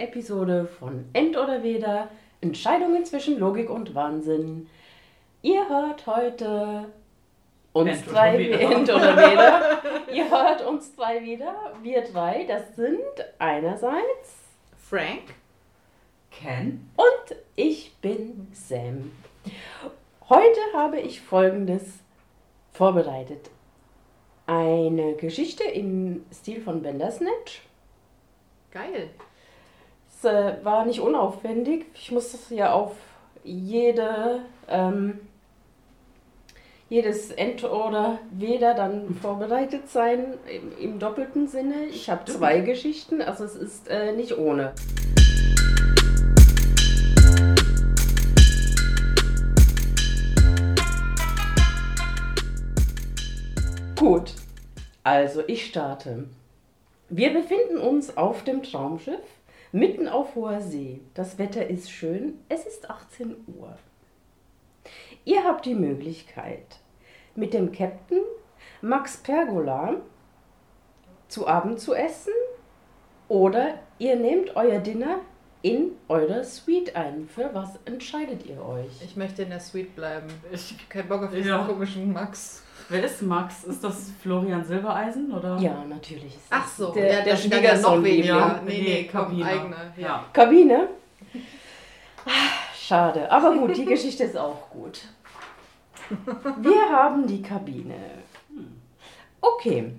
Episode von End oder Weder. Entscheidungen zwischen Logik und Wahnsinn. Ihr hört heute uns End oder drei Weder. End oder Weder. Ihr hört uns zwei wieder. Wir drei, das sind einerseits Frank? Ken? und ich bin Sam. Heute habe ich folgendes vorbereitet. Eine Geschichte im Stil von Bandersnatch. Geil. Es äh, war nicht unaufwendig. Ich musste es ja auf jede, ähm, jedes End oder Weder dann vorbereitet sein, im, im doppelten Sinne. Ich habe zwei Geschichten, also es ist äh, nicht ohne. Gut, also ich starte. Wir befinden uns auf dem Traumschiff mitten auf hoher See. Das Wetter ist schön, es ist 18 Uhr. Ihr habt die Möglichkeit, mit dem Captain Max Pergola zu Abend zu essen oder ihr nehmt euer Dinner in eure Suite ein. Für was entscheidet ihr euch? Ich möchte in der Suite bleiben. Ich, Kein Bock auf diesen Ja. komischen Max. Wer ist Max? Ist das Florian Silbereisen? Oder? Ja, natürlich. ist Ach so, der, ja, der der noch weniger. Ja, Nee, nee, Kabine. eigene, ja. Kabine? Schade, aber gut, die Geschichte ist auch gut. Wir haben die Kabine. Okay,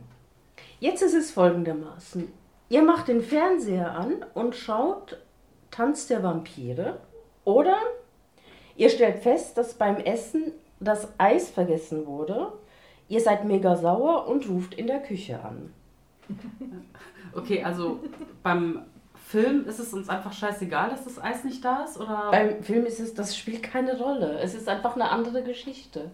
jetzt ist es folgendermaßen. Ihr macht den Fernseher an und schaut Tanz der Vampire oder ihr stellt fest, dass beim Essen das Eis vergessen wurde. Ihr seid mega sauer und ruft in der Küche an. Okay, also beim Film ist es uns einfach scheißegal, dass das Eis nicht da ist? Oder? Beim Film ist es, das spielt keine Rolle. Es ist einfach eine andere Geschichte.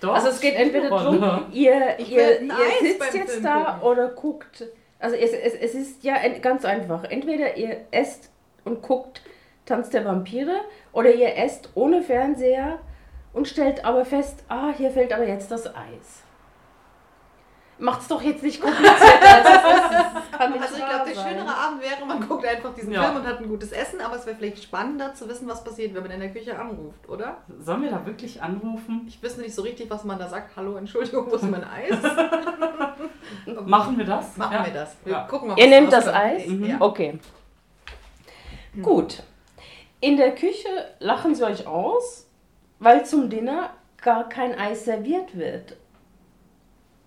Doch, Also es geht entweder darum, ihr, Ich ihr, ihr sitzt jetzt Film da gucken. oder guckt. Also es, es, es ist ja ganz einfach. Entweder ihr esst und guckt Tanz der Vampire oder ihr esst ohne Fernseher und stellt aber fest, ah, hier fällt aber jetzt das Eis. Macht's doch jetzt nicht komplizierter. als es ist. Das kann nicht Also ich glaube, der sein. schönere Abend wäre, man guckt einfach diesen Ja. Film und hat ein gutes Essen, aber es wäre vielleicht spannender zu wissen, was passiert, wenn man in der Küche anruft, oder? Sollen wir da wirklich anrufen? Ich wüsste nicht so richtig, was man da sagt. Hallo, Entschuldigung, wo ist mein Eis? Machen wir das? Machen Ja. wir das. Wir Ja. gucken mal, Ihr was nehmt das. Eis? Mhm. Ja. Okay. Gut. In der Küche lachen sie euch aus, weil zum Dinner gar kein Eis serviert wird.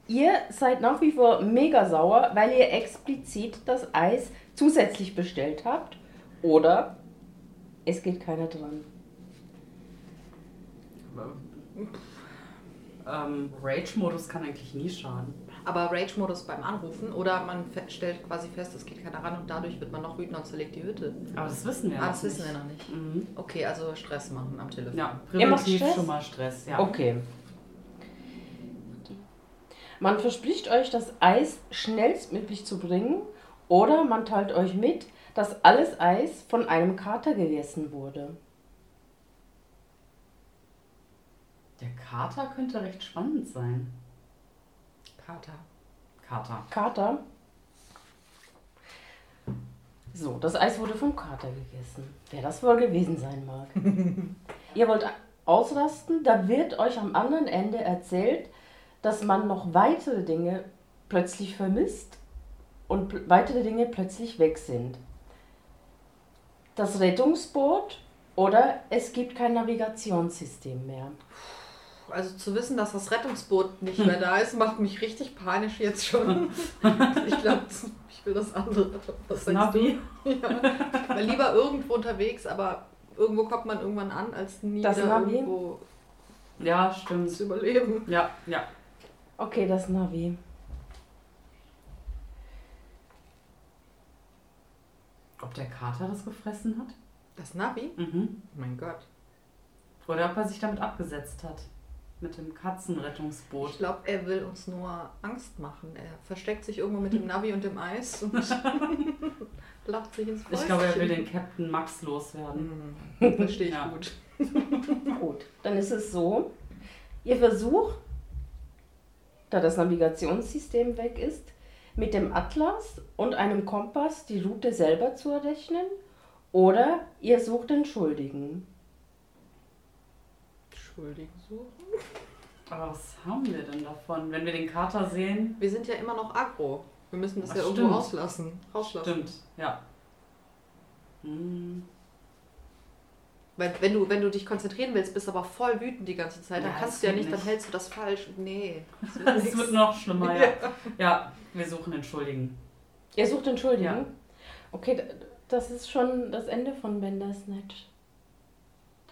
Ihr seid nach wie vor mega sauer, weil ihr explizit das Eis zusätzlich bestellt habt. Oder es geht keiner dran. Ähm, Rage-Modus kann eigentlich nie schaden. Aber Rage-Modus beim Anrufen oder man stellt quasi fest, es geht keiner ran und dadurch wird man noch wütender und zerlegt die Hütte. Aber das wissen wir ah, noch das wissen nicht. wir noch nicht. Mhm. Okay, also Stress machen am Telefon. Ja, Ihr macht präventiv schon mal Stress. Ja. Okay. Man verspricht euch, das Eis schnellstmöglich zu bringen oder man teilt euch mit, dass alles Eis von einem Kater gegessen wurde. Der Kater könnte recht spannend sein. Kater. Kater. Kater? So, das Eis wurde vom Kater gegessen. Wer das wohl gewesen sein mag. Ihr wollt ausrasten, da wird euch am anderen Ende erzählt, dass man noch weitere Dinge plötzlich vermisst und weitere Dinge plötzlich weg sind. Das Rettungsboot oder es gibt kein Navigationssystem mehr. Also zu wissen, dass das Rettungsboot nicht mehr da ist, macht mich richtig panisch jetzt schon. Ich glaube, ich will das andere. Was sagst Navi? du? Ja. Weil lieber irgendwo unterwegs, aber irgendwo kommt man irgendwann an, als nie Das wieder Navi? irgendwo Ja, stimmt. zu überleben. Ja, ja. Okay, das Navi. Ob der Kater das gefressen hat? Das Navi? Mhm. Oh mein Gott. Oder ob er sich damit abgesetzt hat. Mit dem Katzenrettungsboot. Ich glaube, er will uns nur Angst machen. Er versteckt sich irgendwo mit dem Navi und dem Eis und lacht sich ins Fäustchen. Ich glaube, er will den Captain Max loswerden. Hm, Verstehe ich Ja. gut. Gut, dann ist es so, ihr versucht, da das Navigationssystem weg ist, mit dem Atlas und einem Kompass die Route selber zu errechnen oder ihr sucht den Schuldigen. Schuldigen suchen. Aber was haben wir denn davon? Wenn wir den Kater sehen, Wir sind ja immer noch aggro. Wir müssen das Das ja stimmt. irgendwo rauslassen. rauslassen. stimmt, ja. Hm. Weil wenn du, wenn du dich konzentrieren willst, bist aber voll wütend die ganze Zeit, dann Ja, kannst das du ja geht nicht, dann nicht. hältst du das falsch. Nee. Das wird Das wird noch schlimmer, ja. Ja, wir suchen den Schuldigen. Ihr sucht den Schuldigen? Ja. Okay, das ist schon das Ende von Bandersnatch.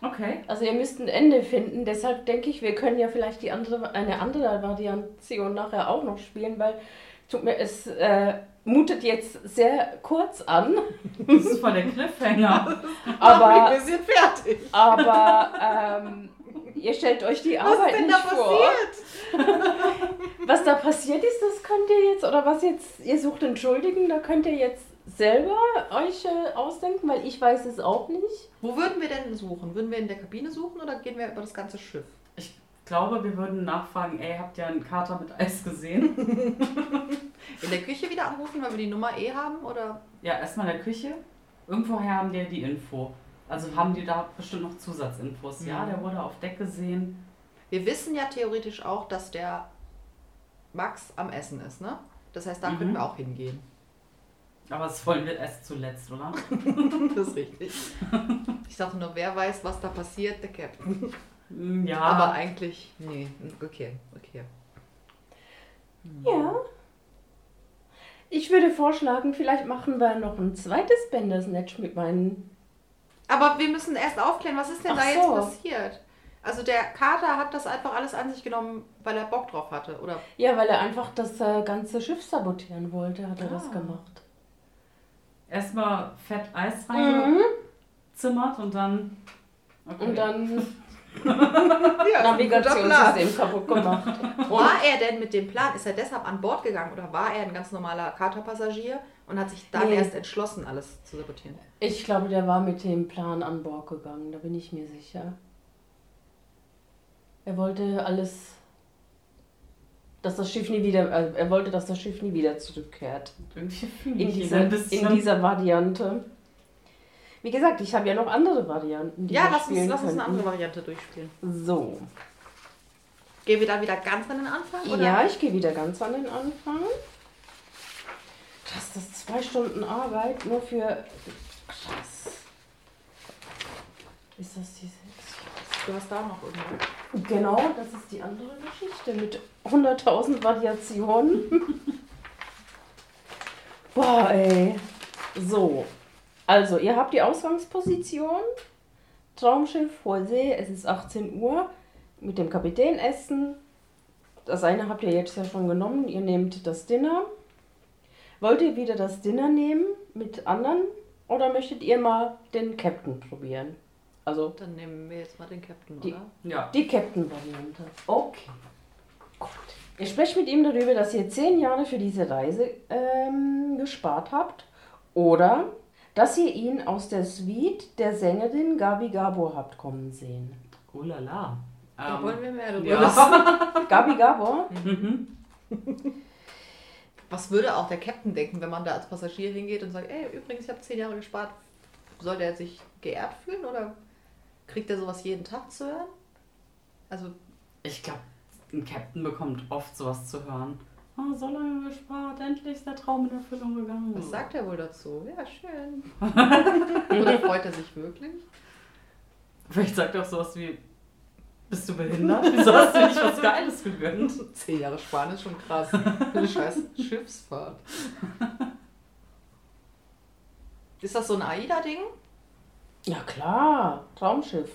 Okay. Also ihr müsst ein Ende finden, deshalb denke ich, wir können ja vielleicht die andere, eine andere Variation nachher auch noch spielen, weil tut mir, es äh, mutet jetzt sehr kurz an, Das ist voll der Cliffhanger. aber, wir sind fertig. aber ähm, ihr stellt euch die Was Arbeit ist denn nicht da vor. passiert? Was da passiert ist, das könnt ihr jetzt, oder was jetzt, ihr sucht den Schuldigen, da könnt ihr jetzt selber euch äh, ausdenken, weil ich weiß es auch nicht. Wo würden wir denn suchen? Würden wir in der Kabine suchen oder gehen wir über das ganze Schiff? Ich glaube, wir würden nachfragen, ey, habt ihr einen Kater mit Eis gesehen? In der Küche wieder anrufen, weil wir die Nummer eh haben? Oder? Ja, erstmal in der Küche. Irgendwoher haben die die Info. Also haben die da bestimmt noch Zusatzinfos. Ja, Mhm. der wurde auf Deck gesehen. Wir wissen ja theoretisch auch, dass der Max am Essen ist, ne? Das heißt, da Mhm. können wir auch hingehen. Aber das wollen wir erst zuletzt, oder? Das ist richtig. Ich dachte nur, wer weiß, was da passiert? Der Captain. Mm, Ja, Aber eigentlich, nee, okay, okay. Ja. Ich würde vorschlagen, vielleicht machen wir noch ein zweites Bandersnatch mit meinen. Aber wir müssen erst aufklären, was ist denn Ach da jetzt so. passiert? Also der Kater hat das einfach alles an sich genommen, weil er Bock drauf hatte, oder? Ja, weil er einfach das äh, ganze Schiff sabotieren wollte, hat er das Ah. gemacht. Erstmal fett Eis Mhm. reingezimmert und dann. Okay. Und dann Ja, Navigationssystem kaputt gemacht. War er denn mit dem Plan, ist er deshalb an Bord gegangen oder war er ein ganz normaler Katerpassagier und hat sich dann Nee. erst entschlossen, alles zu sabotieren? ich glaube, der war mit dem Plan an Bord gegangen, da bin ich mir sicher. Er wollte alles. Dass das Schiff nie wieder. äh, Er wollte, dass das Schiff nie wieder zurückkehrt. Irgendwie fühle In ich dieser, in Variante. Wie gesagt, ich habe ja noch andere Varianten, die ja, wir lass uns, lass uns eine andere Variante durchspielen. So. Gehen wir da wieder ganz an den Anfang? Oder? Ja, ich gehe wieder ganz an den Anfang. Krass, das ist zwei Stunden Arbeit nur für. Krass. Ist das diese. Du hast da noch irgendwo. Genau, das ist die andere Geschichte mit 100.000 Variationen. Boah, ey. So. Also, ihr habt die Ausgangsposition. Traumschiff, hohe See, es ist 18 Uhr. Mit dem Kapitän essen. Das eine habt ihr jetzt ja schon genommen. Ihr nehmt das Dinner. Wollt ihr wieder das Dinner nehmen mit anderen? Oder möchtet ihr mal den Captain probieren? Also Dann nehmen wir jetzt mal den Captain, Die- oder? Ja. die Captain-Variante. Okay. Gut. Ihr sprecht mit ihm darüber, dass ihr zehn Jahre für diese Reise ähm, gespart habt. Oder dass ihr ihn aus der Suite der Sängerin Gabi Gabor habt kommen sehen. Oh la la. Da Ähm, wollen wir mehr darüber ja. wissen. Gabi Gabor? Mhm. Was würde auch der Captain denken, wenn man da als Passagier hingeht und sagt, ey, übrigens, ich habe zehn Jahre gespart. Soll der sich geehrt fühlen oder kriegt er sowas jeden Tag zu hören? Also, Ich glaube, ein Captain bekommt oft sowas zu hören. Oh, so lange gespart, endlich ist der Traum in Erfüllung gegangen. was sagt er wohl dazu? Ja, schön. oder freut er sich wirklich? Vielleicht sagt er auch sowas wie, bist du behindert? Wieso hast du nicht was Geiles gegönnt? Zehn Jahre sparen ist schon krass. Eine scheiß Schiffsfahrt. Ist das so ein AIDA-Ding? Ja klar, Traumschiff.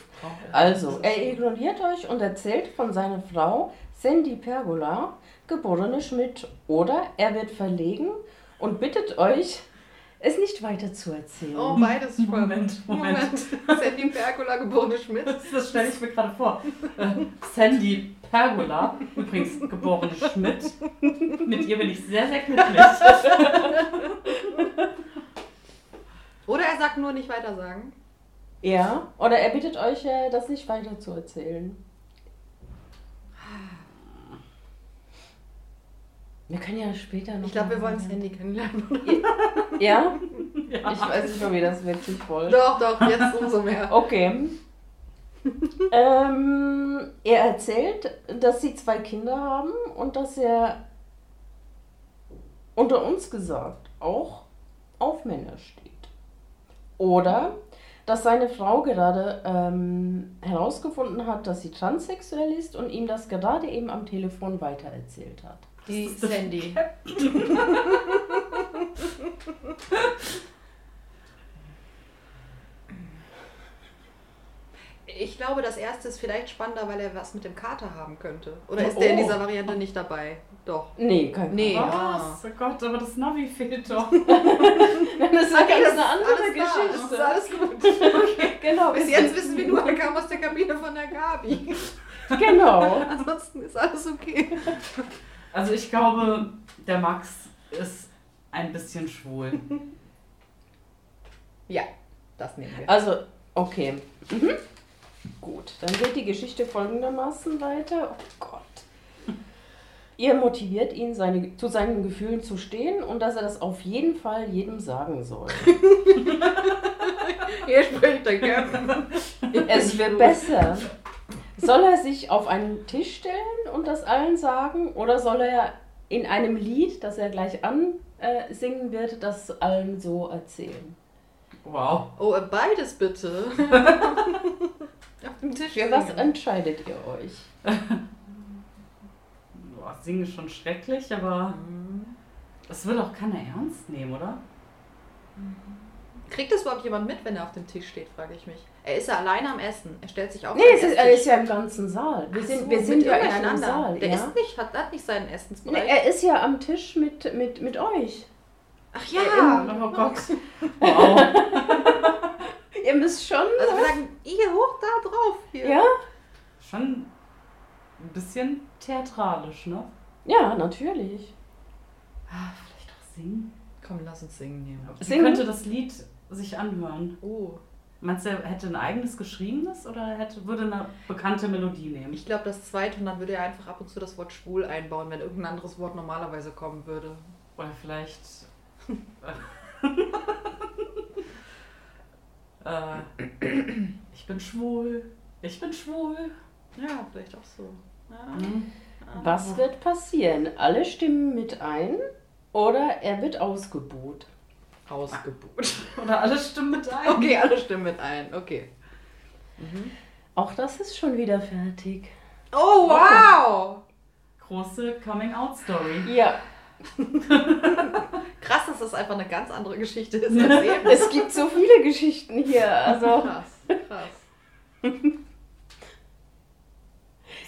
Also, er ignoriert euch und erzählt von seiner Frau Sandy Pergola, geborene Schmidt. Oder er wird verlegen und bittet euch, es nicht weiter zu erzählen. Oh, beides spannend. Moment, Moment. Sandy Pergola, geborene Schmidt. Das stelle ich mir gerade vor. Äh, Sandy Pergola, übrigens geborene Schmidt. Mit ihr bin ich sehr, sehr glücklich. Oder er sagt nur nicht weiter sagen. Ja, oder er bittet euch, äh, das nicht weiter zu erzählen. Wir können ja später noch. Ich glaube, wir wollen das Handy kennenlernen. Ja? Ja. Ich weiß nicht, ob ihr das wirklich wollt. Doch, doch, jetzt umso mehr. Okay. ähm, er erzählt, dass sie zwei Kinder haben und dass er unter uns gesagt auch auf Männer steht. Oder dass seine Frau gerade ähm, herausgefunden hat, dass sie transsexuell ist und ihm das gerade eben am Telefon weitererzählt hat. Die Sandy. Ich glaube, das erste ist vielleicht spannender, weil er was mit dem Kater haben könnte. Oder ist der in Oh. dieser Variante nicht dabei? Doch. Nee, kein Nee. Was? Oh Gott, aber das Navi fehlt doch. Das ist ja Okay, das eine andere alles da. Das Geschichte. ist alles gut. Genau. Bis jetzt wissen wir nur, er kam aus der Kabine von der Gabi. Genau. Ansonsten ist alles okay. Also ich glaube, der Max ist ein bisschen schwul. Ja, das nehmen wir. Also, okay. Mhm. Gut, dann geht die Geschichte folgendermaßen weiter. Oh Gott. Ihr motiviert ihn, seine, zu seinen Gefühlen zu stehen und dass er das auf jeden Fall jedem sagen soll. Hier spricht der Captain. es wird besser. Soll er sich auf einen Tisch stellen und das allen sagen oder soll er in einem Lied, das er gleich ansingen wird, das allen so erzählen? Wow. Oh, äh, beides bitte. Auf dem Tisch. Für was entscheidet ihr euch? Boah, Singen ist schon schrecklich, aber das will auch keiner ernst nehmen, oder? Kriegt das überhaupt jemand mit, wenn er auf dem Tisch steht, frage ich mich. Er ist ja alleine am Essen. Er stellt sich auf. Nee, es ist, er ist ja im ganzen Saal. Wir Ach sind, so, wir sind ja in einem. Saal. Der ja? ist nicht, hat, hat nicht seinen Nee, Essensbereich. er ist ja am Tisch mit, mit, mit euch. Ach Ja. ja. Oh Gott. Wow. Ihr müsst schon. Also wir sagen, hier hoch da drauf. Hier. Ja? Schon ein bisschen theatralisch, ne? Ja, natürlich. Ah, vielleicht auch singen. Komm, lass uns singen hier. Wie Singen? könnte das Lied sich anhören? Oh. Meinst du, er hätte ein eigenes geschriebenes oder er hätte, würde eine bekannte Melodie nehmen? Ich glaube, das zweite und dann würde er einfach ab und zu das Wort schwul einbauen, wenn irgendein anderes Wort normalerweise kommen würde. Oder vielleicht. äh, ich bin schwul. Ich bin schwul. Ja, vielleicht auch so. Ja. Mhm. Was wird passieren? Alle stimmen mit ein oder er wird ausgebuht. Ausgebucht. Oder alle stimmen mit ein. Okay, alle stimmen mit ein. Okay. Auch das ist schon wieder fertig. Oh, wow! Große Coming-out-Story. Ja, dass das einfach eine ganz andere Geschichte ist als eben. es gibt so viele Geschichten hier. Also, Krass, krass.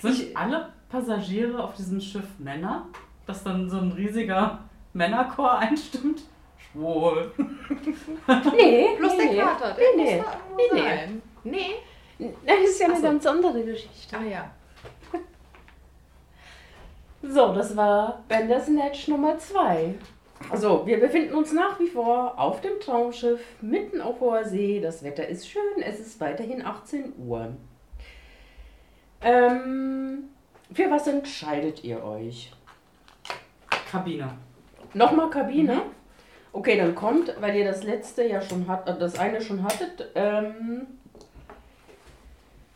Sind alle Passagiere auf diesem Schiff Männer? Dass dann so ein riesiger Männerchor einstimmt? Schwul. nee, Plus nee, der Kater, der nee, nee, nee. sein. Nee. nee. Das ist ja eine so. ganz andere Geschichte. Ah ja. So, das war Bandersnatch Nummer 2. Also, wir befinden uns nach wie vor auf dem Traumschiff, mitten auf hoher See. Das Wetter ist schön, es ist weiterhin 18 Uhr. Ähm, für was entscheidet ihr euch? Kabine. Nochmal Kabine? Okay, dann kommt, weil ihr das letzte ja schon hat, äh, das eine schon hattet, ähm,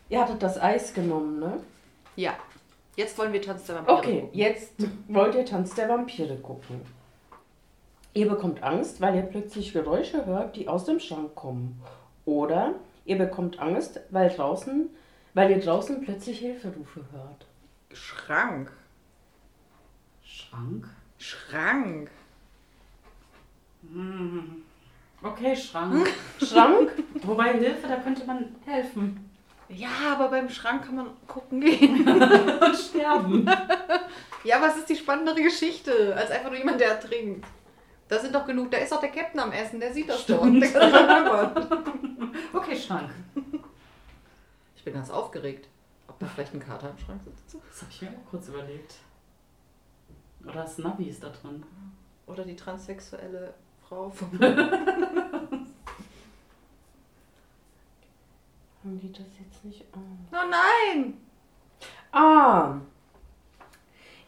ihr hattet das Eis genommen, ne? Ja. Jetzt wollen wir Tanz der Vampire Okay, gucken. jetzt wollt ihr Tanz der Vampire gucken. Ihr bekommt Angst, weil ihr plötzlich Geräusche hört, die aus dem Schrank kommen. Oder ihr bekommt Angst, weil draußen, weil ihr draußen plötzlich Hilferufe hört. Schrank. Schrank? Schrank. Hm. Okay, Schrank. Schrank? Wobei Hilfe, da könnte man helfen. Ja, aber beim Schrank kann man gucken gehen. Und sterben. Ja, was ist die spannendere Geschichte, als einfach nur jemand, der ertrinkt? Da sind doch genug, da ist doch der Captain am Essen, der sieht das doch. Stimmt. Doch. Okay, Schrank. Ich bin ganz aufgeregt, ob da vielleicht ein Kater im Schrank sitzt. Das habe ich mir auch kurz überlegt. Oder das Navi ist da drin. Oder die transsexuelle Frau vom. Haben die das jetzt nicht an? Oh nein! Ah!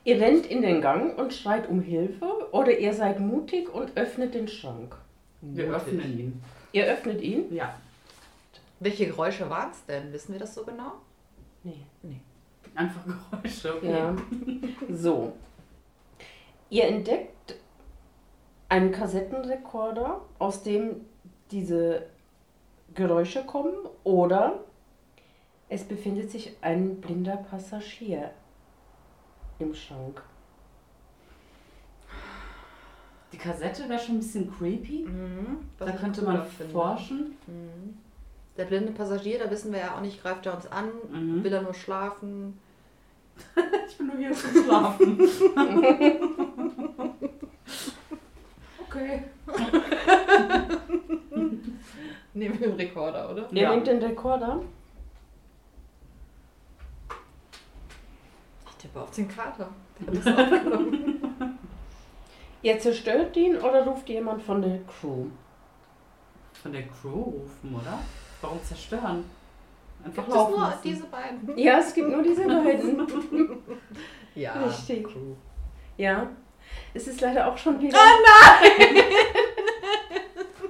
Ihr rennt in den Gang und schreit um Hilfe oder ihr seid mutig und öffnet den Schrank. Wir öffnen ihn. Ihr öffnet ihn? Ja. Welche Geräusche waren es denn? Wissen wir das so genau? Nee. Einfach Geräusche. Okay. Ja. So. Ihr entdeckt einen Kassettenrekorder, aus dem diese Geräusche kommen, oder es befindet sich ein blinder Passagier im Schrank. Die Kassette wäre schon ein bisschen creepy. Mhm. Da könnte man forschen. Mhm. Der blinde Passagier, da wissen wir ja auch nicht, greift er uns an, Mhm. will er nur schlafen. Ich bin nur hier zum Schlafen. Okay. Nehmen wir den Rekorder, oder? Ihr Ja. nehmt den Rekorder. Ich tippe auf den Kater. Der hat das aufgenommen. Ihr zerstört ihn oder ruft jemand von der Crew? Von der Crew rufen, oder? Warum zerstören? Einfach Gibt es laufen nur lassen. diese beiden? Ja, es gibt nur diese beiden. Ja. Richtig. Ja. Es ist leider auch schon wieder.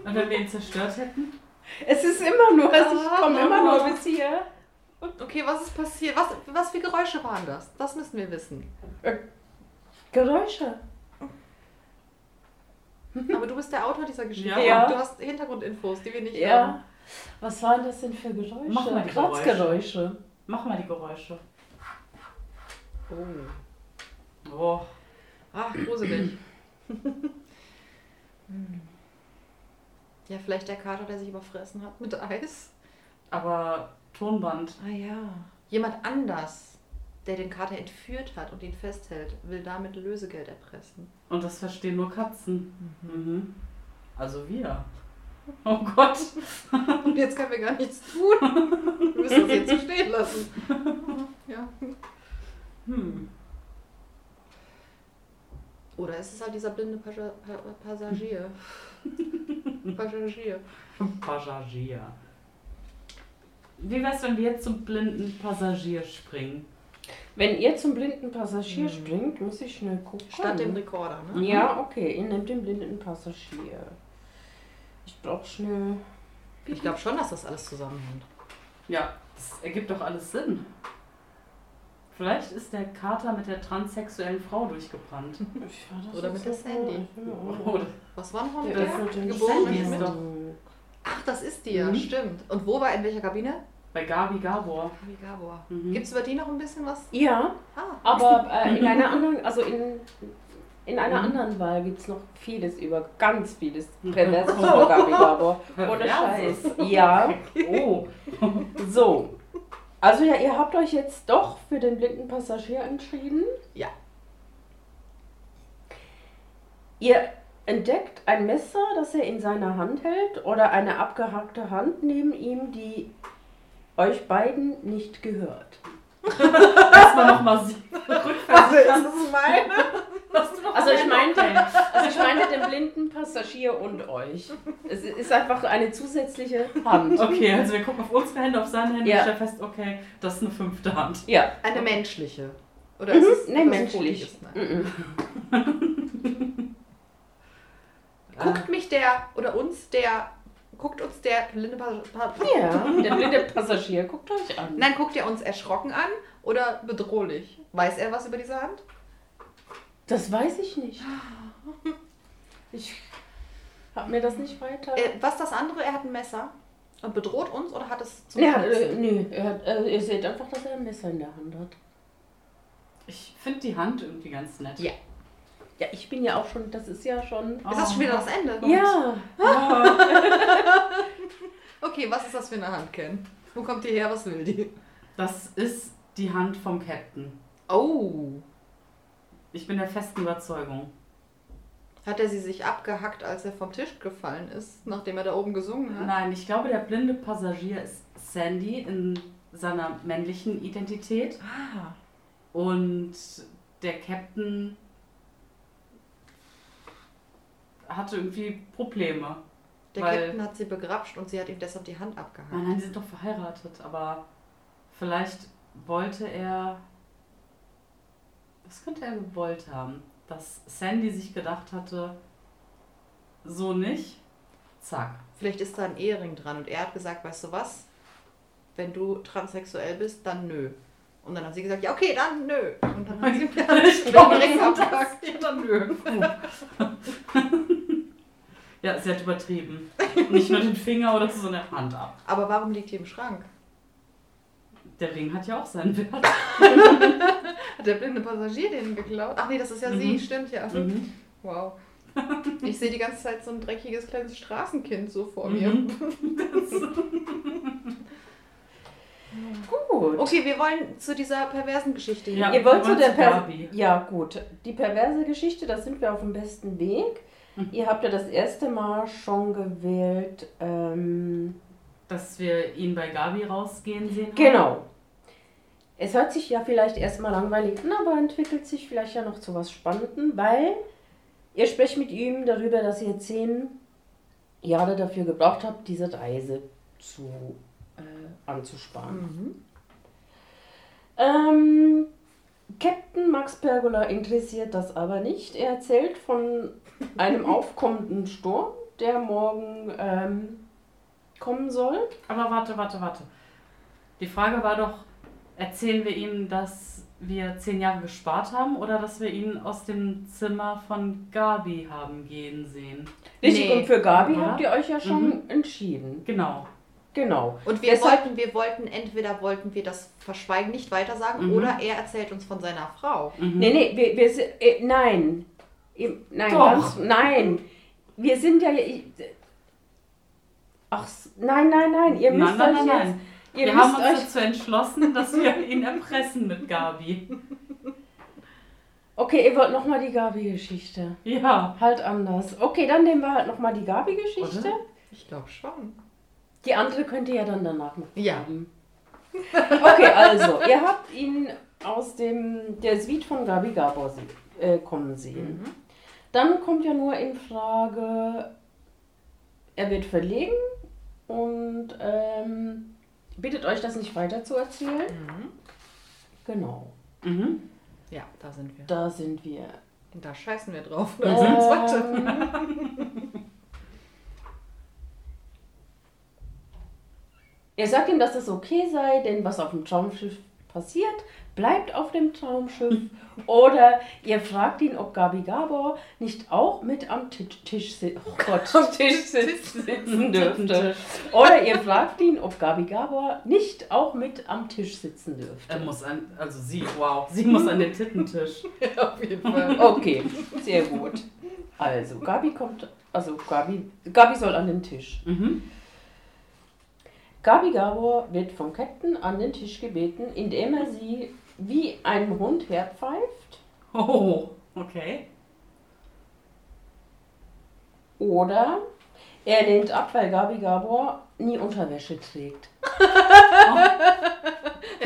Und wenn wir ihn zerstört hätten? Es ist immer nur, also ich Ah. komme immer nur bis hier. Okay, was ist passiert? Was, was für Geräusche waren das? Das müssen wir wissen. Geräusche. Aber du bist der Autor dieser Geschichte. Ja. Und Du hast Hintergrundinfos, die wir nicht Ja. haben. Was waren das denn für Geräusche? Mach mal die Kratzgeräusche. Mach mal die Geräusche. Oh. Oh. Ach, gruselig. Ja, vielleicht der Kater, der sich überfressen hat mit Eis. Aber Tonband. Ah ja. Jemand anders, der den Kater entführt hat und ihn festhält, will damit Lösegeld erpressen. Und das verstehen nur Katzen. Mhm. Also wir. Oh Gott. Und jetzt können wir gar nichts tun. Wir müssen das jetzt so stehen lassen. Ja. Hm. Oder ist es halt dieser blinde Passagier? Passagier. Passagier. Wie wär's, wenn wir jetzt zum blinden Passagier springen? Wenn ihr zum blinden Passagier Hm. springt, muss ich schnell gucken. Statt dem Rekorder, ne? Ja, okay, ihr nehmt den blinden Passagier. Ich brauche schnell. Ich glaube schon, dass das alles zusammenhängt. Ja, das ergibt doch alles Sinn. Vielleicht ist der Kater mit der transsexuellen Frau durchgebrannt. Oder mit der Sandy. Oder Was war noch mit Der der? Das ist die ja, Mhm. stimmt. Und wo war in welcher Kabine? bei Gabi Gabor. Wie Gabor. Mhm. Gibt es über die noch ein bisschen was? Ja, Ah, aber äh, in einer anderen, also in, in einer Mhm. anderen Wahl gibt es noch vieles über, ganz vieles Perverses über Gabi Gabor. Ohne Scheiß. Ja. Oh. So. Also ja, ihr habt euch jetzt doch für den blinden Passagier entschieden. Ja. Ihr entdeckt ein Messer, das er in seiner Hand hält, oder eine abgehackte Hand neben ihm, die euch beiden nicht gehört. Erstmal nochmal sie. was ist das meine? Du noch Also ich meinte, also ich meinte den blinden Passagier und euch. Es ist einfach eine zusätzliche Hand. Okay, also wir gucken auf unsere Hände, auf seine Hände Ja. und stellen fest, okay, das ist eine fünfte Hand. Ja. Eine menschliche. Oder Mhm, ist es nee, etwas menschlich. Rotiges? Nein. Mhm. Guckt mich der oder uns der, guckt uns der blinde Passagier. Ja, der blinde Passagier guckt euch an. Nein, guckt er uns erschrocken an oder bedrohlich? Weiß er was über diese Hand? Das weiß ich nicht. Ich habe mir das nicht weiter. Äh, was das andere? Er hat ein Messer und bedroht uns oder hat es zum Ja, äh, nee, er hat, äh, ihr seht einfach, dass er ein Messer in der Hand hat. Ich finde die Hand irgendwie ganz nett. Ja. Ja, ich bin ja auch schon, das ist ja schon. Ist das schon wieder das Ende? Ja, Okay, was ist das für eine Hand, Ken? Wo kommt die her? Was will die? Das ist die Hand vom Captain. Oh. Ich bin der festen Überzeugung. Hat er sie sich abgehackt, als er vom Tisch gefallen ist, nachdem er da oben gesungen hat? Nein, ich glaube, der blinde Passagier ist Sandy in seiner männlichen Identität Ah. und der Captain hatte irgendwie Probleme. Der Captain hat sie begrapscht und sie hat ihm deshalb die Hand abgehackt. Nein, nein, die sind doch verheiratet, aber vielleicht wollte er Was könnte er gewollt haben? Dass Sandy sich gedacht hatte, so nicht. Zack. Vielleicht ist da ein Ehering dran und er hat gesagt, weißt du was? Wenn du transsexuell bist, dann nö. Und dann hat sie gesagt, ja okay, dann nö. Und dann hat sie Ich den das- abgehakt. Ja, dann nö. Ja, sie hat übertrieben. Nicht nur den Finger oder so, sondern Hand ab. Aber warum liegt die im Schrank? Der Ring hat ja auch seinen Wert. Hat der blinde Passagier den geklaut? Ach nee, das ist ja sie, Mhm. stimmt ja. Mhm. Wow. Ich sehe die ganze Zeit so ein dreckiges kleines Straßenkind so vor mir. Mhm. Gut. Okay, wir wollen zu dieser perversen Geschichte hin. Ja. Ihr wollt wir zu wollen der zu per Gabi. Ja, gut. Die perverse Geschichte, da sind wir auf dem besten Weg. Mhm. Ihr habt ja das erste Mal schon gewählt. Ähm, Dass wir ihn bei Gabi rausgehen sehen. haben. genau. Es hört sich ja vielleicht erstmal langweilig an, aber entwickelt sich vielleicht ja noch zu was Spannendem, weil ihr sprecht mit ihm darüber, dass ihr zehn Jahre dafür gebraucht habt, diese Reise zu, äh, anzusparen. Mhm. Ähm, Captain Max Pergola interessiert das aber nicht. Er erzählt von einem aufkommenden Sturm, der morgen ähm, kommen soll. Aber warte, warte, warte. Die Frage war doch, erzählen wir ihm, dass wir zehn Jahre gespart haben oder dass wir ihn aus dem Zimmer von Gabi haben gehen sehen? Richtig, Nee. und für Gabi Oder? habt ihr euch ja schon entschieden. Genau. Genau. Und wir Deshalb- wollten, wir wollten, entweder wollten wir das Verschweigen nicht weitersagen Mhm. oder er erzählt uns von seiner Frau. Mhm. Nee, nee, wir, wir äh, nein. Nein, Doch. ganz, nein. Wir sind ja, ich, ach, nein, nein, nein, ihr müsst Nein, nein, euch nein, jetzt, Wir müsst haben uns euch, dazu entschlossen, dass wir ihn erpressen mit Gabi. okay, ihr wollt nochmal die Gabi-Geschichte. Ja. Halt anders. Okay, dann nehmen wir halt nochmal die Gabi-Geschichte. Ich glaube schon. Die andere könnt ihr ja dann danach noch Ja. Okay, also, ihr habt ihn aus dem, der Suite von Gabi Gabor äh, kommen sehen. Mhm. Dann kommt ja nur in Frage, er wird verlegen und ähm, bittet euch, das nicht weiter zu erzählen. Mhm. Genau, Mhm. Ja, da sind wir. da sind wir. Da scheißen wir drauf. Ähm, Er sagt ihm, dass das okay sei, denn was auf dem Traumschiff passiert, bleibt auf dem Traumschiff. Oder ihr fragt ihn, ob Gabi Gabor nicht auch mit am Tisch, Tisch, si- oh Gott, Tisch sitz- sitzen dürfte. Oder ihr fragt ihn, ob Gabi Gabor nicht auch mit am Tisch sitzen Er dürfte. muss an, also sie, wow, sie muss an den Tittentisch. Auf jeden Fall. Okay, sehr gut. Also, Gabi kommt, also Gabi, Gabi soll an den Tisch. Mhm. Gabi Gabor wird vom Captain an den Tisch gebeten, indem er sie wie ein Hund herpfeift. Oh, okay. Oder er lehnt ab, weil Gabi Gabor nie Unterwäsche trägt. Ja,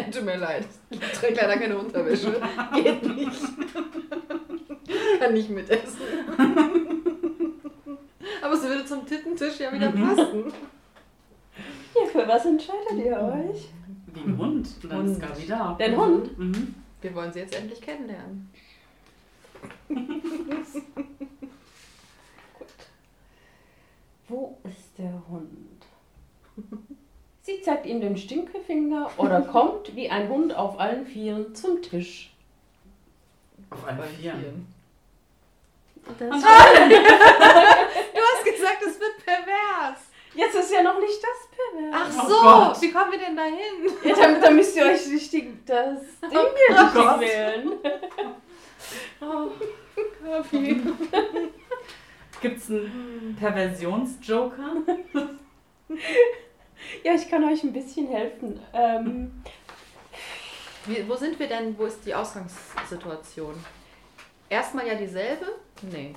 tut mir leid. Ich trage leider keine Unterwäsche. Geht nicht. Kann nicht mitessen. Aber es würde zum Tittentisch ja wieder Mhm. passen. Ja, für was entscheidet ihr euch? Ein Hund. Und dann ist Hund. Gabi da. Den Hund? Mhm. Wir wollen sie jetzt endlich kennenlernen. Wo ist der Hund? Sie zeigt ihm den Stinkefinger oder kommt wie ein Hund auf allen Vieren zum Tisch. Auf allen Vieren. Das Du hast gesagt, es wird pervers. Jetzt ist ja noch nicht das pervers. Ach Oh so, Gott. wie kommen wir denn dahin? Ja, dann, dann müsst ihr euch richtig das Ding hier Oh richtig Gott. wählen. Oh, Gabi. Gibt es einen Perversionsjoker? Ja, ich kann euch ein bisschen helfen. Ähm, Wie, wo sind wir denn? Wo ist die Ausgangssituation? Erstmal ja dieselbe? Nee.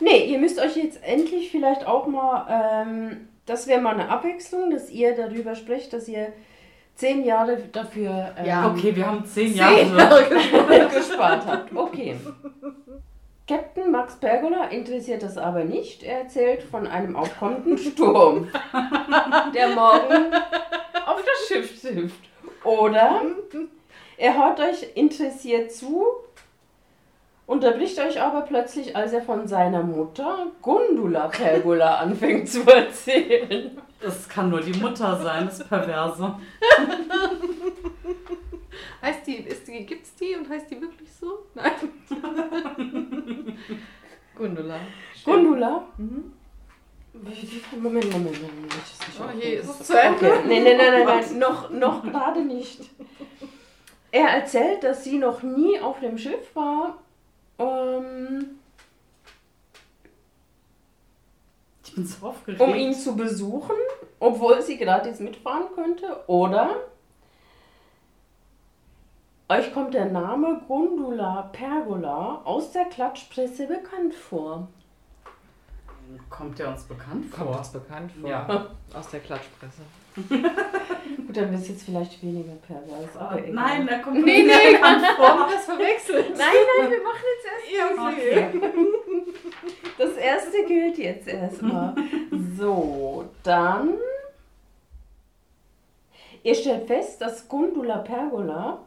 nee, ihr müsst euch jetzt endlich vielleicht auch mal, ähm, das wäre mal eine Abwechslung, dass ihr darüber sprecht, dass ihr zehn Jahre dafür ähm, Ja. Okay, wir haben zehn Zehn Jahre. Gespart habt. Okay. Captain Max Pergola interessiert das aber nicht. Er erzählt von einem aufkommenden Sturm, der morgen auf das Schiff trifft. Oder er hört euch interessiert zu, unterbricht euch aber plötzlich, als er von seiner Mutter Gundula Pergola anfängt zu erzählen. Das kann nur die Mutter sein, das Perverse. Heißt die, ist die, gibt's die und heißt die wirklich so? Nein. Gundula. Schön. Gundula? Mhm. Moment, Moment, Moment. Oh je, ist es zu Ende? Okay. Nein, nein, nein, nein, nein. Noch, noch gerade nicht. Er erzählt, dass sie noch nie auf dem Schiff war. Ähm, Ich bin so aufgeregt. um ihn zu besuchen, obwohl sie gratis mitfahren könnte. Oder euch kommt der Name Gundula Pergola aus der Klatschpresse bekannt vor. Kommt der uns bekannt Kommt vor? uns bekannt vor. Ja. Aus der Klatschpresse. Gut, dann ist jetzt vielleicht weniger pervers. Aber egal. Nein, der kommt Nee, nee, bekannt vor. das verwechselt. nein, nein, wir machen jetzt erst Ja, okay. Das erste gilt jetzt erstmal. So, dann. Ihr stellt fest, dass Gundula Pergola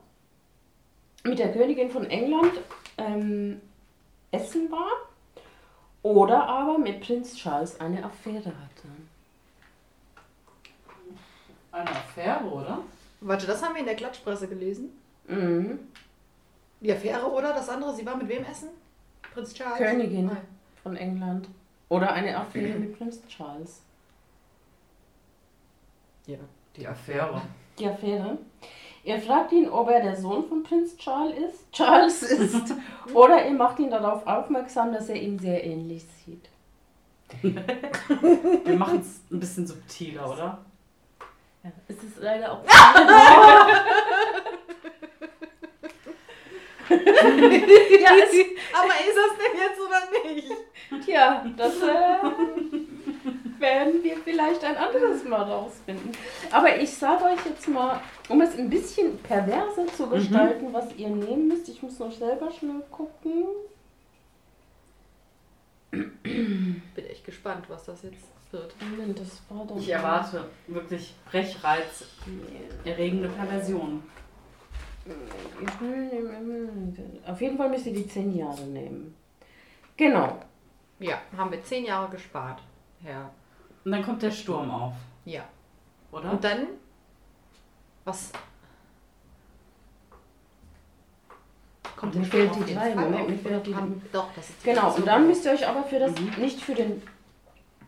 mit der Königin von England ähm, essen war oder aber mit Prinz Charles eine Affäre hatte. Eine Affäre, oder? Warte, das haben wir in der Klatschpresse gelesen. Mhm. Die Affäre oder das andere? Sie war mit wem essen? Prinz Charles? Königin Nein. von England. Oder eine Affäre mit Prinz Charles. Ja. Die Affäre. Die Affäre. Ihr fragt ihn, ob er der Sohn von Prinz Charles ist, Charles ist. oder ihr macht ihn darauf aufmerksam, dass er ihm sehr ähnlich sieht. Wir machen es ein bisschen subtiler, oder? Ja, es ist leider auch. ja, es, Aber ist das denn jetzt oder nicht? tja, das äh, werden wir vielleicht ein anderes Mal rausfinden. Aber ich sage euch jetzt mal, um es ein bisschen perverser zu gestalten, was ihr nehmen müsst. Ich muss noch selber schnell gucken. Bin echt gespannt, was das jetzt wird. Moment, das war dann. Ich erwarte wirklich Brechreiz, erregende Perversion. Auf jeden Fall müsst ihr die 10 Jahre nehmen. Genau. Ja, haben wir zehn Jahre gespart. Ja. Und dann kommt der Sturm auf, Ja. oder? Und dann? Was? Kommt der fehlt Sturm die auf drei, Moment, mir fehlt oder? die- Haben- Doch, das ist die Genau, und Version. dann müsst ihr euch aber für das, Mhm. nicht für den.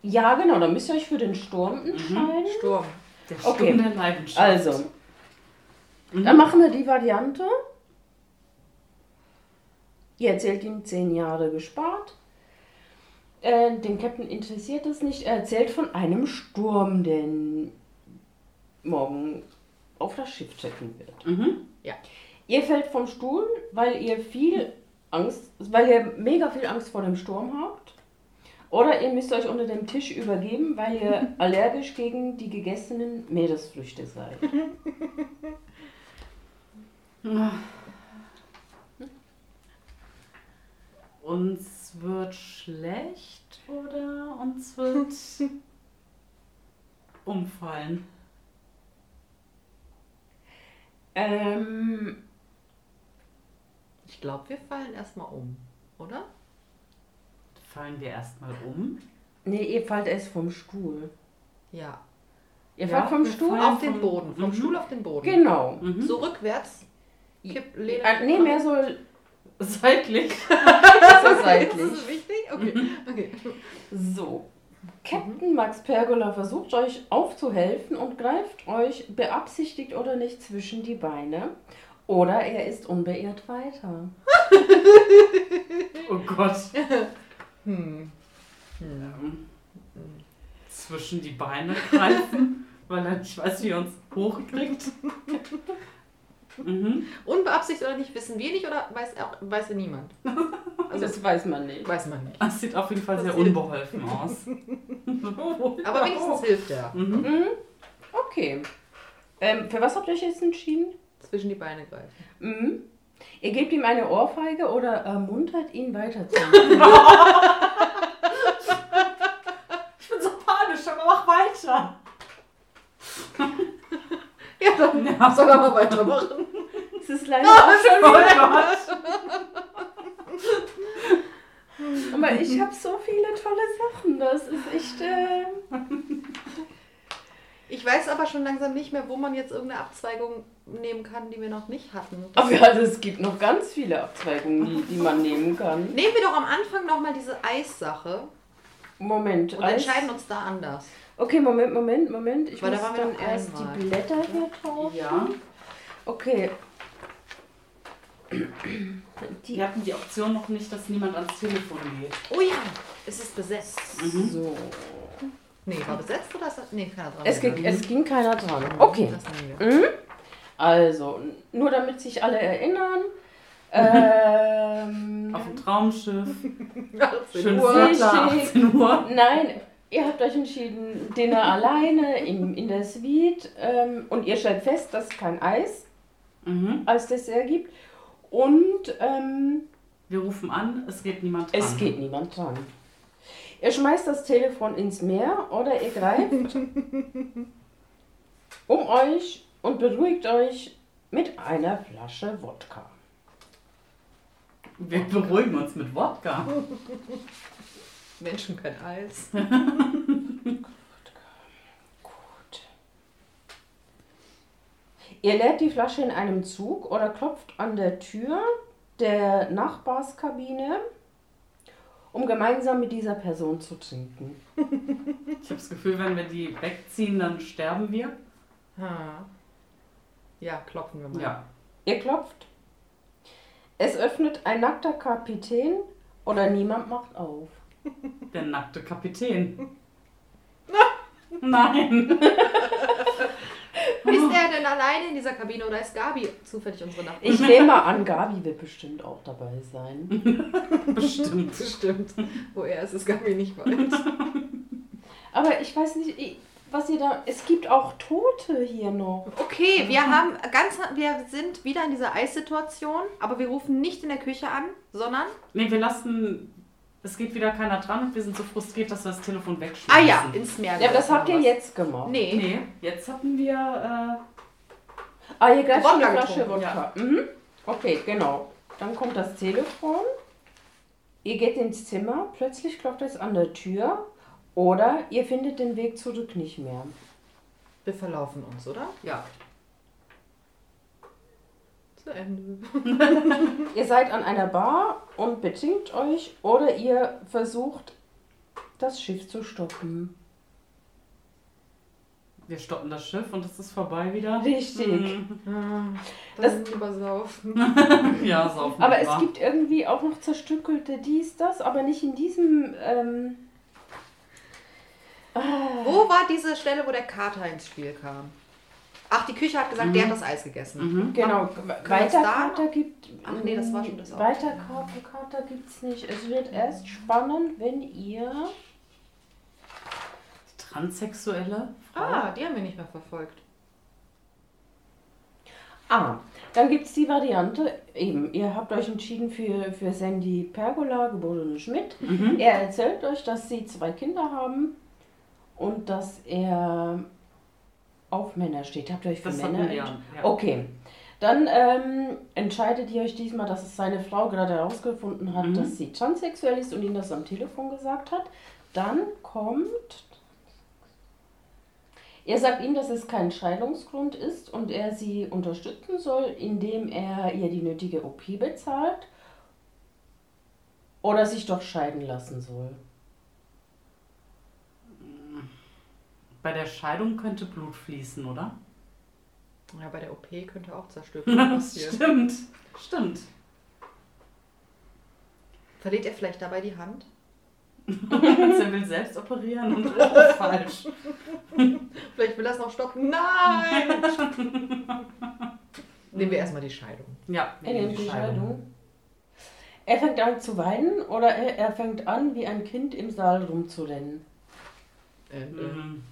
Ja, genau, dann müsst ihr euch für den Sturm entscheiden. Sturm. der Sturm Okay. der Leidenschaft. Also, Mhm. dann machen wir die Variante. Ihr erzählt ihm 10 Jahre gespart. Äh, den Captain interessiert es nicht. Er erzählt von einem Sturm, der morgen auf das Schiff treffen wird. Mhm. Ihr fällt vom Stuhl, weil ihr viel Angst, weil ihr mega viel Angst vor dem Sturm habt. Oder ihr müsst euch unter dem Tisch übergeben, weil ihr allergisch gegen die gegessenen Meeresfrüchte seid. Uns wird schlecht oder uns wird umfallen. Ähm, Ich glaube, wir fallen erstmal um, oder? Fallen wir erstmal um? nee, ihr fallt erst vom Stuhl. Ja. Ihr Ja, fallt vom Stuhl Auf den vom- Boden, vom Mhm. Stuhl auf den Boden. Genau. Mhm. So rückwärts. Kipp, Leder. Äh, nee, mehr so, Seitlich. so Das seitlich. ist wichtig? Okay. okay. So. Captain Max Pergola versucht euch aufzuhelfen und greift euch beabsichtigt oder nicht zwischen die Beine. Oder er ist unbeirrt weiter. Oh Gott. Hm. Ähm, zwischen die Beine greifen, weil er nicht weiß, wie er uns hochkriegt. Mhm. Unbeabsichtigt oder nicht, wissen wir nicht oder weiß, auch, weiß ja niemand? Also, Das weiß man nicht. weiß man nicht. Das sieht auf jeden Fall sehr Passiert. unbeholfen aus. Aber wenigstens hilft er. Mhm. Mhm. Okay. Ähm, für was habt ihr euch jetzt entschieden? Zwischen die Beine greifen. Mhm. Ihr gebt ihm eine Ohrfeige oder ermuntert ihn weiterzumachen. Ich bin so panisch, aber mach weiter. Ja, dann Ja. soll er mal weitermachen. Es ist leider Oh Gott. Aber ich habe so viele tolle Sachen. Das ist echt. Äh... Ich weiß aber schon langsam nicht mehr, wo man jetzt irgendeine Abzweigung nehmen kann, die wir noch nicht hatten. Aber ja, es gibt noch ganz viele Abzweigungen, die, die man nehmen kann. Nehmen wir doch am Anfang nochmal diese Eissache Moment. und Eis- entscheiden uns da anders. Okay, Moment, Moment, Moment. Ich Weil da muss waren wir dann erst einmal. die Blätter hier drauf. Ja. Okay. Die, Wir hatten die Option noch nicht, dass niemand ans Telefon geht. Oh ja, es ist besetzt. so. Nee, war besetzt oder ist das? Nee, keiner dran. Es ging, es ging keiner dran. Okay. Das nehmen wir. Mhm. Also, nur damit sich alle erinnern. ähm, Auf dem Traumschiff. 18 Schön Uhr. Viertel, Richtig. 18 Uhr. Nein, ihr habt euch entschieden, Dinner alleine im, in der Suite ähm, und ihr stellt fest, dass es kein Eis Mhm. als Dessert gibt und ähm, Wir rufen an, es geht niemand dran. es geht niemand dran. Ihr schmeißt das Telefon ins Meer oder ihr greift um euch und beruhigt euch mit einer Flasche Wodka. Wir beruhigen uns mit Wodka. Menschen kein Eis. Gut. Ihr leert die Flasche in einem Zug oder klopft an der Tür der Nachbarskabine, um gemeinsam mit dieser Person zu trinken. Ich habe das Gefühl, wenn wir die wegziehen, dann sterben wir. Ha. Ja, klopfen wir mal. Ja. Ihr klopft. Es öffnet ein nackter Kapitän oder niemand macht auf. Der nackte Kapitän. Nein. Ist er denn alleine in dieser Kabine oder ist Gabi zufällig unsere Nachbarin? Ich nehme mal an, Gabi wird bestimmt auch dabei sein. Bestimmt. Bestimmt. Wo er ist, ist Gabi nicht weit. Aber ich weiß nicht, ich- was ihr da. Es gibt auch Tote hier noch. Okay, wir haben ganz, wir sind wieder in dieser Eissituation, aber wir rufen nicht in der Küche an, sondern Nee, wir lassen. Es geht wieder keiner dran und wir sind so frustriert, dass wir das Telefon ah wegschmeißen. ja, ins Meer. Ja, aber das habt ihr was? jetzt gemacht. Nee. Nee, jetzt hatten wir. Ah, ihr greift schon eine Flasche Wodka. Mhm. Okay, genau. Dann kommt das Telefon. Ihr geht ins Zimmer, plötzlich klopft es an der Tür oder ihr findet den Weg zurück nicht mehr. Wir verlaufen uns, oder? Ja. Zu Ende. Ihr seid an einer Bar und betrinkt euch oder ihr versucht, das Schiff zu stoppen. Wir stoppen das Schiff und es ist vorbei wieder. Richtig. Mhm. Das ist übersaufen. Ja, saufen Aber es gibt irgendwie auch noch zerstückelte dies, das, aber nicht in diesem. Ähm, ah, Wo war diese Stelle, wo der Kater ins Spiel kam? Ach, die Küche hat gesagt, Mhm. der hat das Eis gegessen. Mhm. Genau, Können wir weiter uns da Kater gibt. Ach nee, das war schon das auch. Weiter Kater, Kater gibt's nicht. Es wird erst spannend, wenn ihr. Transsexuelle Frau. Ah, die haben wir nicht mehr verfolgt. Ah, dann gibt's die Variante, eben, ihr habt euch entschieden für, für Sandy Pergola, geborene Schmidt. Mhm. Er erzählt euch, dass sie zwei Kinder haben und dass er auf Männer steht. Habt ihr euch für Das Männer entschieden? Ja. Okay. Dann ähm, entscheidet ihr euch diesmal, dass es seine Frau gerade herausgefunden hat, Mhm. dass sie transsexuell ist und ihm das am Telefon gesagt hat. Dann kommt. Er sagt ihm, dass es kein Scheidungsgrund ist und er sie unterstützen soll, indem er ihr die nötige OP bezahlt oder sich doch scheiden lassen soll. Bei der Scheidung könnte Blut fließen, oder? Ja, bei der OP könnte auch Zerstörung passieren. Stimmt. Stimmt. Verliert er vielleicht dabei die Hand? er will selbst operieren und oh, falsch. Vielleicht will er es noch stoppen. Nein! Nehmen wir erstmal die Scheidung. Ja, wir Er nehmen nimmt die Scheidung. Er fängt an zu weinen oder er, er fängt an, wie ein Kind im Saal rumzurennen. Äh, äh, Mhm.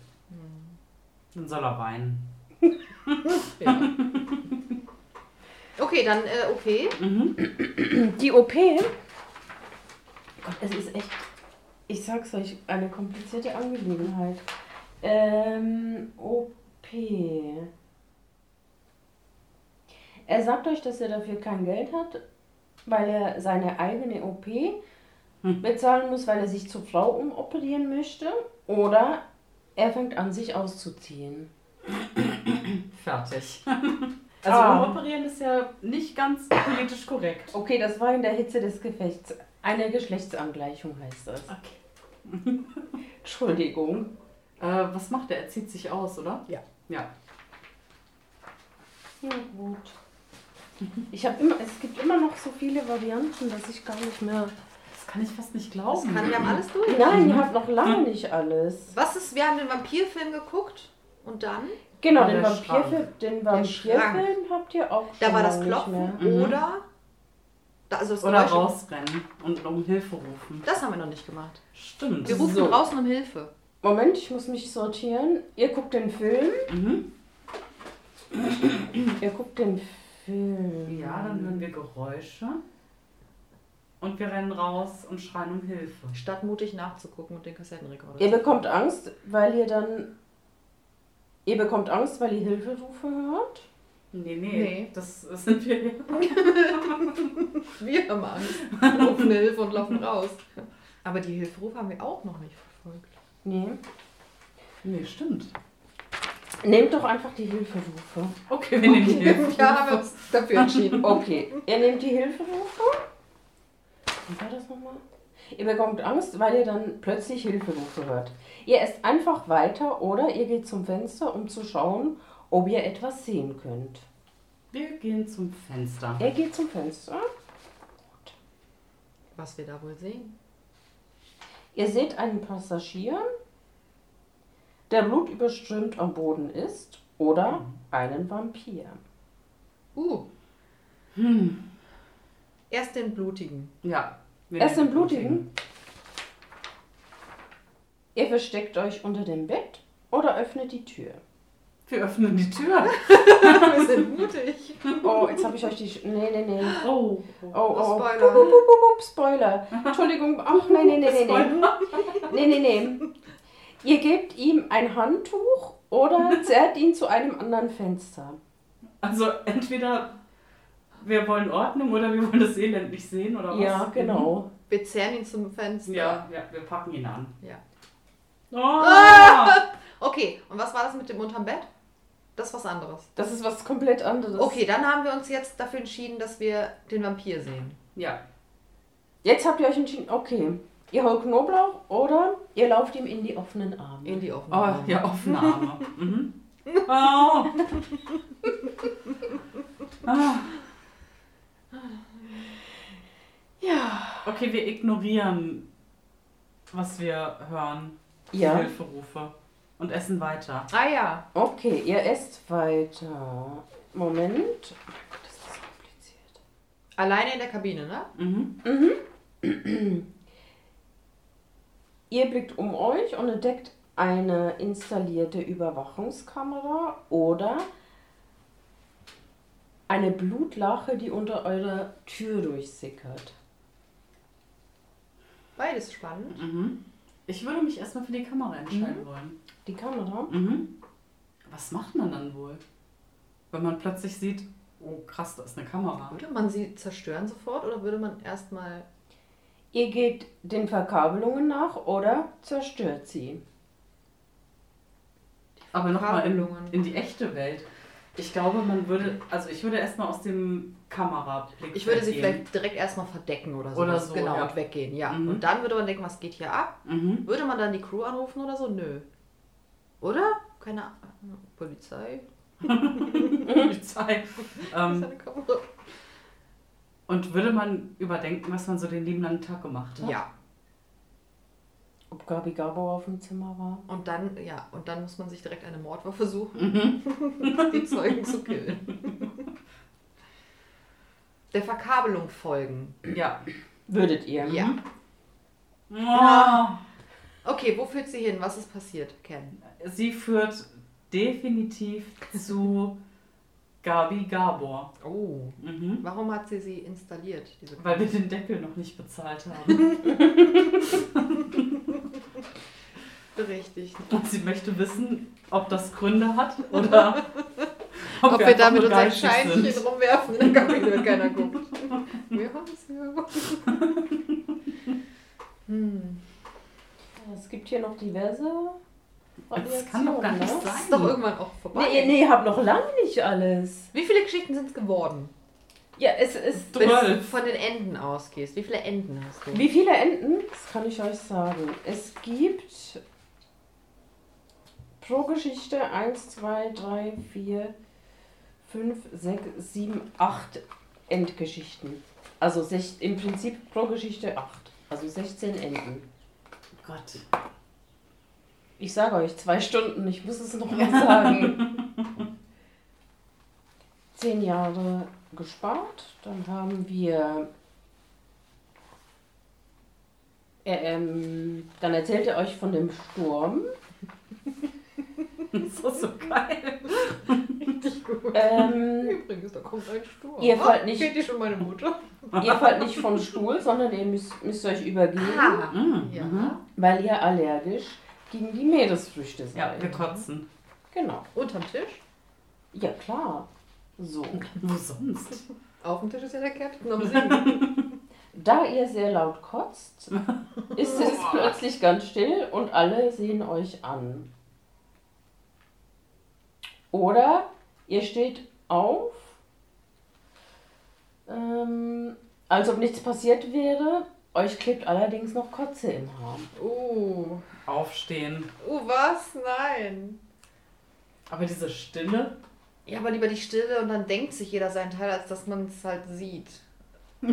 Dann soll er weinen. ja. Okay, dann äh, OP. Mhm. Die OP, Gott, es ist echt, ich sag's euch, eine komplizierte Angelegenheit. Ähm, OP. Er sagt euch, dass er dafür kein Geld hat, weil er seine eigene OP Hm. bezahlen muss, weil er sich zur Frau umoperieren möchte. Oder er fängt an, sich auszuziehen. Fertig. Also Ah. umoperieren ist ja nicht ganz politisch korrekt. Okay, das war in der Hitze des Gefechts. Eine Geschlechtsangleichung heißt das. Okay. Entschuldigung. Äh, was macht er? Er zieht sich aus, oder? Ja. Ja. Ja, gut. Ich habe immer, es gibt immer noch so viele Varianten, dass ich gar nicht mehr. Das kann ich fast nicht Das glauben. kann, wir haben alles durch. Nein, ihr habt noch lange nicht alles. Was ist, wir haben den Vampirfilm geguckt und dann, Genau, Und den Vampirfilm, den. Vampirfilm habt ihr auch da schon war das Klopfen mehr. Mhm. oder, da, also das Oder Geräusch, rausrennen und um Hilfe rufen. das haben wir noch nicht gemacht. Stimmt. Wir rufen So. draußen um Hilfe. Moment, ich muss mich sortieren. Ihr guckt den Film. Mhm. Ihr guckt den Film. Ja, dann hören wir Geräusche. Und wir rennen raus und schreien um Hilfe. Statt mutig nachzugucken und den Kassettenrekorder. Ihr bekommt Angst, weil ihr dann. Ihr bekommt Angst, weil ihr Hilferufe hört. Nee, nee, Nee. das sind wir. Wir haben Angst, rufen Hilfe und laufen raus. Aber die Hilferufe haben wir auch noch nicht verfolgt. Nee. Nee, stimmt. Nehmt doch einfach die Hilferufe. Okay, wir nehmen die Hilfe. Ja, haben wir uns dafür entschieden. Okay, ihr nehmt die Hilferufe. Wie war das nochmal? Ihr bekommt Angst, weil ihr dann plötzlich Hilferufe hört. Ihr esst einfach weiter oder ihr geht zum Fenster, um zu schauen, ob ihr etwas sehen könnt. Wir gehen zum Fenster. Er geht zum Fenster. Was wir da wohl sehen. Ihr seht einen Passagier, der blutüberströmt am Boden ist, oder einen Vampir. Uh, Hm. Erst den blutigen. Ja. Erst den blutigen. Ihr versteckt euch unter dem Bett oder öffnet die Tür. Wir öffnen die Tür. wir sind mutig. Oh, jetzt habe ich euch die. Sch nee, nee, nee. Oh. Oh, oh, oh. Spoiler. Pup, pup, pup, Spoiler. Entschuldigung. Ach, nee, nee, nee, nee, nee. Spoiler. Nee, nee, nee. Ihr gebt ihm ein Handtuch oder zerrt ihn zu einem anderen Fenster. Also entweder wir wollen Ordnung oder wir wollen das Elend nicht sehen oder was? Ja, genau. Wir zerren ihn zum Fenster. Ja, ja, wir packen ihn an. Ja. Oh! Okay, und was war das mit dem unterm Bett? Das ist was anderes. Das ist was komplett anderes. Okay, dann haben wir uns jetzt dafür entschieden, dass wir den Vampir sehen. Ja. Jetzt habt ihr euch entschieden, okay. Ihr holt Knoblauch oder ihr lauft ihm in die offenen Arme. In die offenen Oh, Arme. ja, offene Arme. Mhm. Oh. Ah. Ja. Okay, wir ignorieren, was wir hören. Die Ja. Hilferufe. Und essen weiter. Ah ja. Okay, ihr esst weiter. Moment. Oh mein Gott, ist das kompliziert. Alleine in der Kabine, ne? Mhm. Ihr blickt um euch und entdeckt eine installierte Überwachungskamera oder eine Blutlache, die unter eurer Tür durchsickert. Beides spannend. Mhm. Ich würde mich erstmal für die Kamera entscheiden wollen. Die Kamera? Mhm. Was macht man dann wohl? Wenn man plötzlich sieht, oh krass, da ist eine Kamera. Würde man sie zerstören sofort oder würde man erstmal. Ihr geht den Verkabelungen nach oder zerstört sie. Aber nochmal in, Verkabelungen. in die echte Welt. Ich glaube, man würde, also ich würde erstmal aus dem Kamerablick. Ich würde sie gehen. vielleicht direkt erstmal verdecken oder so. Oder so, Genau, ja. und weggehen, ja. Mhm. Und dann würde man denken, was geht hier ab? Mhm. Würde man dann die Crew anrufen oder so? Nö. Oder? Keine Ahnung. Polizei? Polizei. Ähm, und würde man überdenken, was man so den lieben langen Tag gemacht hat? Ja. Ob Gabi Gabo auf dem Zimmer war? Und dann, ja, und dann muss man sich direkt eine Mordwaffe suchen, Mhm. die Zeugen zu killen. Der Verkabelung folgen. Ja. Würdet ihr? Ja. Oh. Okay, wo führt sie hin? Was ist passiert, Ken? Sie führt definitiv zu Gabi Gabor. Oh. Mhm. Warum hat sie sie installiert? Diese Weil wir den Deckel noch nicht bezahlt haben. Richtig. Und sie möchte wissen, ob das Gründe hat oder ob, Ob, wir einfach da mit nur unseren geizig Scheinchen sind. rumwerfen in der Kabine, wenn keiner guckt. Wir haben es ja. gibt hier noch diverse. Das kann doch gar nicht Variationen, ne? sein. Das ist doch irgendwann auch vorbei. Nee, nee, hab noch lange nicht alles. Wie viele Geschichten sind es geworden? Ja, es ist. Wenn du von den Enden ausgehst. Wie viele Enden hast du? Wie viele Enden? Das kann ich euch sagen. Es gibt pro Geschichte 1, 2, 3, 4, 5, 6, 7, 8 Endgeschichten. Also sech, im Prinzip pro Geschichte 8. Also 16 Enden. Gott. Ich sage euch, zwei Stunden, ich muss es noch mal sagen. Zehn Jahre gespart, dann haben wir. Äh, ähm, dann erzählt er euch von dem Sturm. Das ist so geil. Richtig gut. Ähm, Übrigens, da kommt ein Sturm. Ihr fallt Ah, nicht- Kennt ihr schon meine Mutter? ihr fallt nicht vom Stuhl, sondern ihr müsst, müsst euch übergeben, Ah, Mhm. ja. Weil ihr allergisch gegen die Meeresfrüchte seid. Ja, wir kotzen. Genau. Unterm Tisch? Ja, klar. So. Wo sonst? Auf dem Tisch ist ja der Captain am Singen. Da ihr sehr laut kotzt, ist es plötzlich ganz still und alle sehen euch an. Oder ihr steht auf, ähm, als ob nichts passiert wäre, euch klebt allerdings noch Kotze im Haar. Uh. Aufstehen. Uh, was? Nein. Aber diese Stille. Ja, aber lieber die Stille und dann denkt sich jeder seinen Teil, als dass man es halt sieht.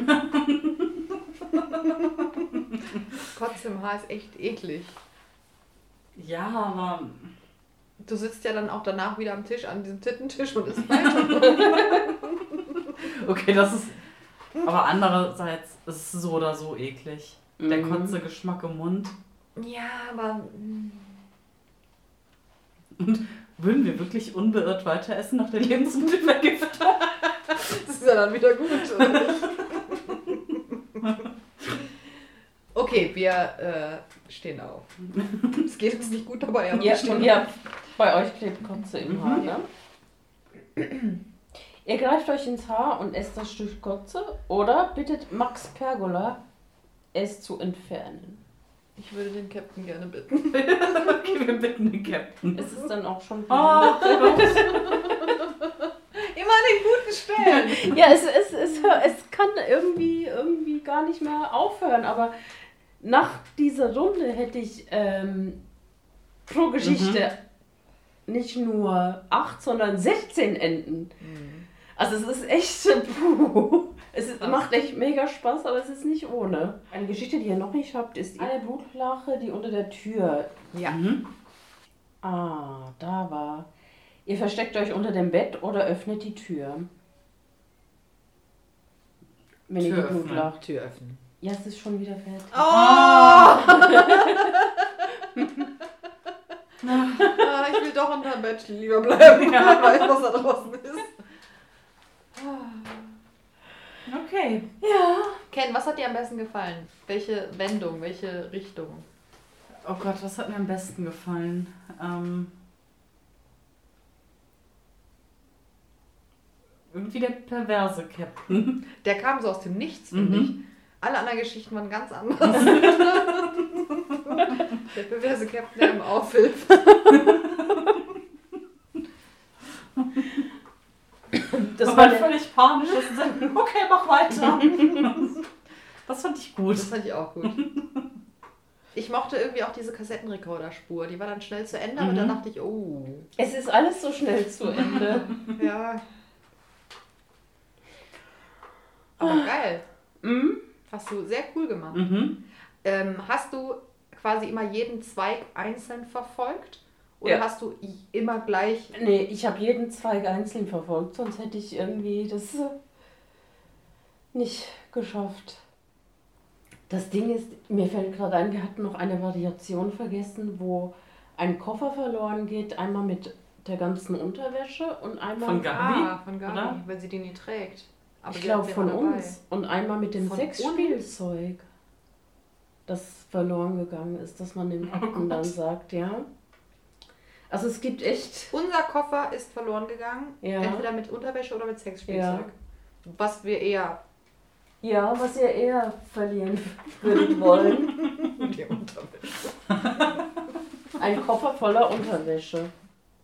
Kotze im Haar ist echt eklig. Ja, aber. Du sitzt ja dann auch danach wieder am Tisch, an diesem Tittentisch und isst weiter. Okay, das ist. Aber andererseits ist es so oder so eklig. Der Mhm. Kotze-Geschmack im Mund. ja, aber. mm, Würden wir wirklich unbeirrt weiter essen nach der Lebensmittelvergiftung? Das ist ja dann wieder gut. okay, wir äh, stehen auf. Es geht uns nicht gut dabei, aber Ja, wir stehen und ja, bei euch klebt Kotze im Haar, ne? Ihr greift euch ins Haar und esst das Stück Kotze oder bittet Max Pergola, es zu entfernen. Ich würde den Captain gerne bitten. Okay, wir bitten den Captain. Es ist dann auch schon. Oh, Immer an den guten Stellen. Ja, es, es, es, es kann irgendwie, irgendwie gar nicht mehr aufhören, aber nach dieser Runde hätte ich ähm, pro Geschichte nicht nur 8, sondern 16 Enden. Also es ist echt, puh, es ist, macht echt mega Spaß, aber es ist nicht ohne. Eine Geschichte, die ihr noch nicht habt, ist eine Blutlache, die unter der Tür. Ja. Mhm. Ah, da war. Ihr versteckt euch unter dem Bett oder öffnet die Tür. Wenn ihr Tür die Blut lacht. Tür öffnen. Ja, es ist schon wieder fertig. Oh! ah, ich will doch unter Bett lieber bleiben. Ja. Ich weiß, was da draußen ist. Okay. Ja. Ken, was hat dir am besten gefallen? Welche Wendung, welche Richtung? Oh Gott, was hat mir am besten gefallen? Ähm, irgendwie der perverse Captain. Der kam so aus dem Nichts, finde Mhm. ich. Alle anderen Geschichten waren ganz anders. der perverse Captain, der ihm aufhilft. Das war war völlig panisch. dass sie sagen, okay, mach weiter. Das fand ich gut. Das fand ich auch gut. Ich mochte irgendwie auch diese Kassettenrekorderspur. Die war dann schnell zu Ende und dann Mhm. dachte ich, oh, es ist alles so schnell zu Ende. ja. Aber geil. Mhm. Hast du sehr cool gemacht. Mhm. Ähm, hast du quasi immer jeden Zweig einzeln verfolgt? Oder Ja. hast du immer gleich. Nee, ich habe jeden Zweig einzeln verfolgt, sonst hätte ich irgendwie das nicht geschafft. Das Ding ist, mir fällt gerade ein, wir hatten noch eine Variation vergessen, wo ein Koffer verloren geht, einmal mit der ganzen Unterwäsche und einmal, Von Gabi? Ah, von Gabi, oder? weil sie die nie trägt. Aber ich glaube von dabei. uns, und einmal mit dem Von Sexspielzeug, das verloren gegangen ist, dass man dem Oh Captain dann Gott. sagt, ja. Also es gibt echt, Unser Koffer ist verloren gegangen. Ja. Entweder mit Unterwäsche oder mit Sexspielzeug. Ja. Was wir eher Ja, was ihr eher verlieren würdet wollen. Die Unterwäsche. Ein Koffer voller Unterwäsche.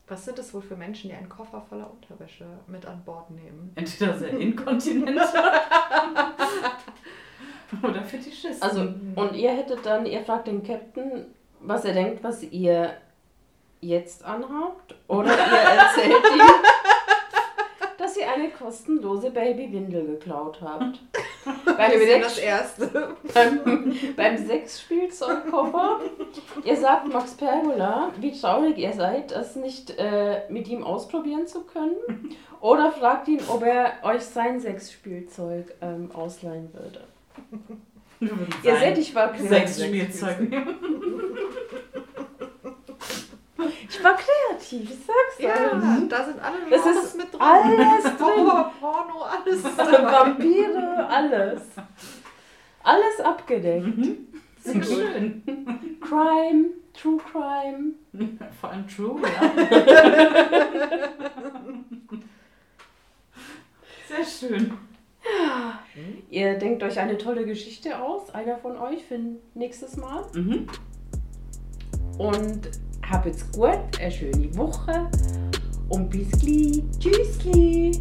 Was sind es wohl für Menschen, die einen Koffer voller Unterwäsche mit an Bord nehmen? Entweder sehr inkontinent oder Fetischisten. Also, und ihr hättet dann, ihr fragt den Captain, was er denkt, was ihr jetzt anhabt. Oder ihr erzählt ihm, dass ihr eine kostenlose Babywindel geklaut habt. beim, Wir Sex, das erste. beim, beim Sexspielzeugkoffer. Ihr sagt Max Pergola, wie traurig ihr seid, das nicht äh, mit ihm ausprobieren zu können. Oder fragt ihn, ob er euch sein Sexspielzeug ähm, ausleihen würde. Ihr seht, ich war kreativ. Sexspielzeug nehmen. Ich war kreativ, ich sag's Ja, euch. da sind alle Das ist mit drin. Alles drin. Horror, Porno, alles. Vampire, alles. Alles abgedeckt. Mhm. Sehr schön. Crime, True Crime. Vor allem True, ja. Sehr schön. Ihr denkt euch eine tolle Geschichte aus, einer von euch für nächstes Mal. Mhm. Und habt's gut, eine schöne Woche und bis gleich. Tschüssli.